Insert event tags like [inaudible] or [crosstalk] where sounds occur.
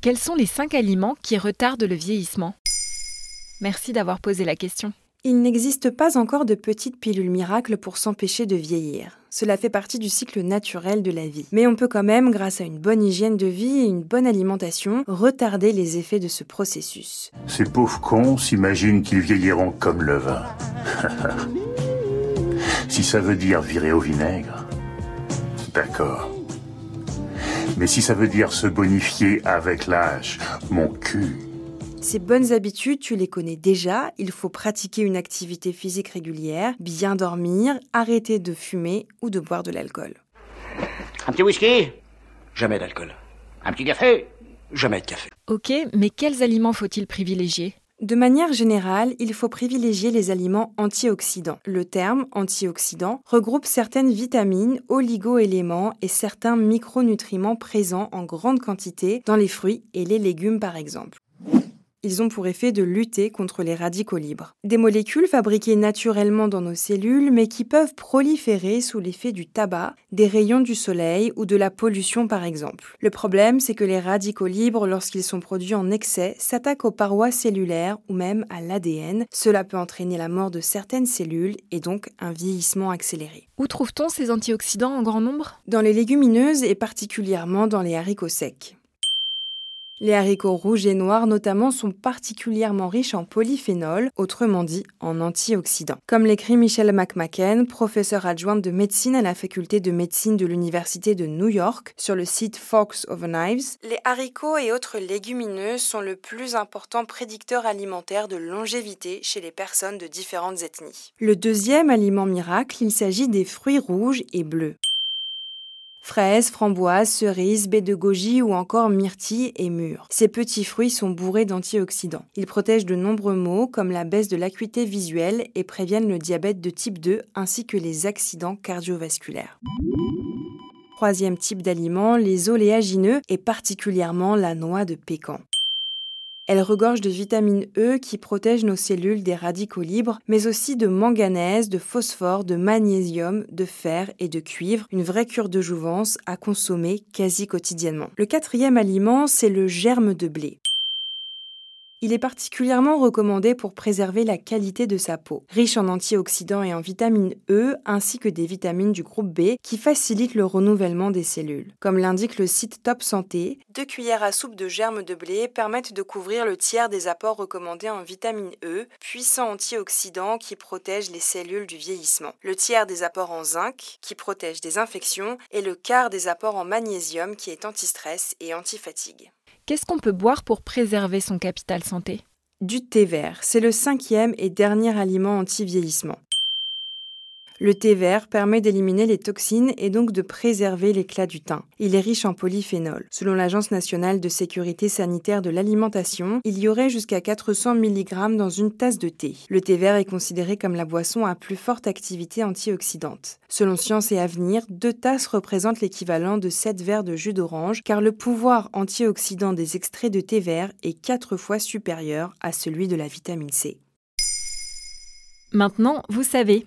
Quels sont les 5 aliments qui retardent le vieillissement? Merci d'avoir posé la question. Il n'existe pas encore de petites pilules miracles pour s'empêcher de vieillir. Cela fait partie du cycle naturel de la vie. Mais on peut quand même, grâce à une bonne hygiène de vie et une bonne alimentation, retarder les effets de ce processus. Ces pauvres cons s'imaginent qu'ils vieilliront comme le vin. [laughs] si ça veut dire virer au vinaigre, d'accord. Mais si ça veut dire se bonifier avec l'âge, mon cul. Ces bonnes habitudes, tu les connais déjà. Il faut pratiquer une activité physique régulière, bien dormir, arrêter de fumer ou de boire de l'alcool. Un petit whisky? Jamais d'alcool. Un petit café? Jamais de café. Ok, mais quels aliments faut-il privilégier? De manière générale, il faut privilégier les aliments antioxydants. Le terme antioxydant regroupe certaines vitamines, oligo-éléments et certains micronutriments présents en grande quantité dans les fruits et les légumes par exemple. Ils ont pour effet de lutter contre les radicaux libres. Des molécules fabriquées naturellement dans nos cellules mais qui peuvent proliférer sous l'effet du tabac, des rayons du soleil ou de la pollution par exemple. Le problème, c'est que les radicaux libres, lorsqu'ils sont produits en excès, s'attaquent aux parois cellulaires ou même à l'ADN. Cela peut entraîner la mort de certaines cellules et donc un vieillissement accéléré. Où trouve-t-on ces antioxydants en grand nombre? Dans les légumineuses et particulièrement dans les haricots secs. Les haricots rouges et noirs notamment sont particulièrement riches en polyphénol, autrement dit en antioxydants. Comme l'écrit Michelle McMacken, professeure adjointe de médecine à la faculté de médecine de l'Université de New York, sur le site Fox of Knives, les haricots et autres légumineuses sont le plus important prédicteur alimentaire de longévité chez les personnes de différentes ethnies. Le deuxième aliment miracle, il s'agit des fruits rouges et bleus. Fraises, framboises, cerises, baies de goji ou encore myrtilles et mûres. Ces petits fruits sont bourrés d'antioxydants. Ils protègent de nombreux maux comme la baisse de l'acuité visuelle et préviennent le diabète de type 2 ainsi que les accidents cardiovasculaires. Troisième type d'aliment, les oléagineux et particulièrement la noix de pécan. Elle regorge de vitamine E qui protège nos cellules des radicaux libres, mais aussi de manganèse, de phosphore, de magnésium, de fer et de cuivre, une vraie cure de jouvence à consommer quasi quotidiennement. Le quatrième aliment, c'est le germe de blé. Il est particulièrement recommandé pour préserver la qualité de sa peau, riche en antioxydants et en vitamine E ainsi que des vitamines du groupe B qui facilitent le renouvellement des cellules. Comme l'indique le site Top Santé, deux cuillères à soupe de germes de blé permettent de couvrir le tiers des apports recommandés en vitamine E, puissant antioxydant qui protège les cellules du vieillissement, le tiers des apports en zinc qui protège des infections et le quart des apports en magnésium qui est anti-stress et anti-fatigue. Qu'est-ce qu'on peut boire pour préserver son capital santé? Du thé vert, c'est le cinquième et dernier aliment anti-vieillissement. Le thé vert permet d'éliminer les toxines et donc de préserver l'éclat du teint. Il est riche en polyphénol. Selon l'Agence nationale de sécurité sanitaire de l'alimentation, il y aurait jusqu'à 400 mg dans une tasse de thé. Le thé vert est considéré comme la boisson à plus forte activité antioxydante. Selon Science et Avenir, deux tasses représentent l'équivalent de 7 verres de jus d'orange car le pouvoir antioxydant des extraits de thé vert est 4 fois supérieur à celui de la vitamine C. Maintenant, vous savez,